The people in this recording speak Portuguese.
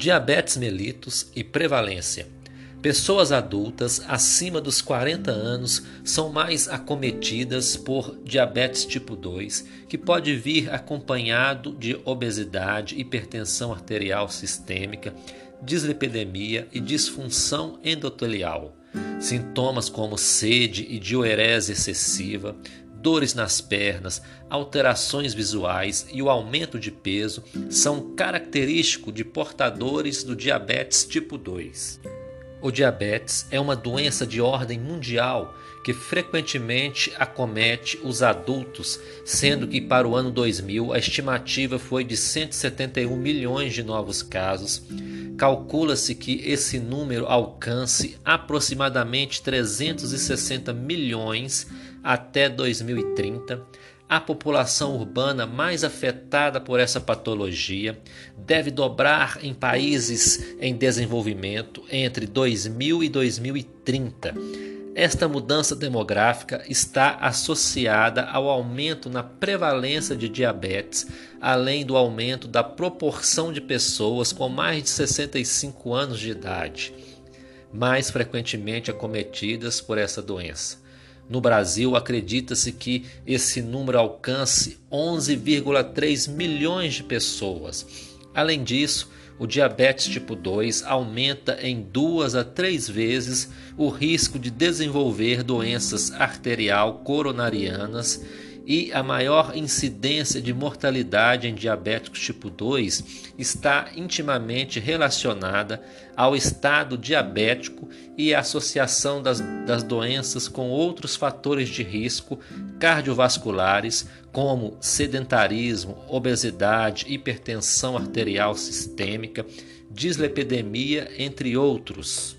Diabetes mellitus e prevalência. Pessoas adultas acima dos 40 anos são mais acometidas por diabetes tipo 2, que pode vir acompanhado de obesidade, hipertensão arterial sistêmica, dislipidemia e disfunção endotelial. Sintomas como sede e diurese excessiva, dores nas pernas, alterações visuais e o aumento de peso são característicos de portadores do diabetes tipo 2. O diabetes é uma doença de ordem mundial que frequentemente acomete os adultos, sendo que para o ano 2000 a estimativa foi de 171 milhões de novos casos. Calcula-se que esse número alcance aproximadamente 360 milhões até 2030, a população urbana mais afetada por essa patologia deve dobrar em países em desenvolvimento entre 2000 e 2030. Esta mudança demográfica está associada ao aumento na prevalência de diabetes, além do aumento da proporção de pessoas com mais de 65 anos de idade, mais frequentemente acometidas por essa doença. No Brasil, acredita-se que esse número alcance 11,3 milhões de pessoas. Além disso, o diabetes tipo 2 aumenta em duas a três vezes o risco de desenvolver doenças arterial coronarianas e a maior incidência de mortalidade em diabéticos tipo 2 está intimamente relacionada ao estado diabético e à associação das, das doenças com outros fatores de risco cardiovasculares, como sedentarismo, obesidade, hipertensão arterial sistêmica, dislipidemia, entre outros.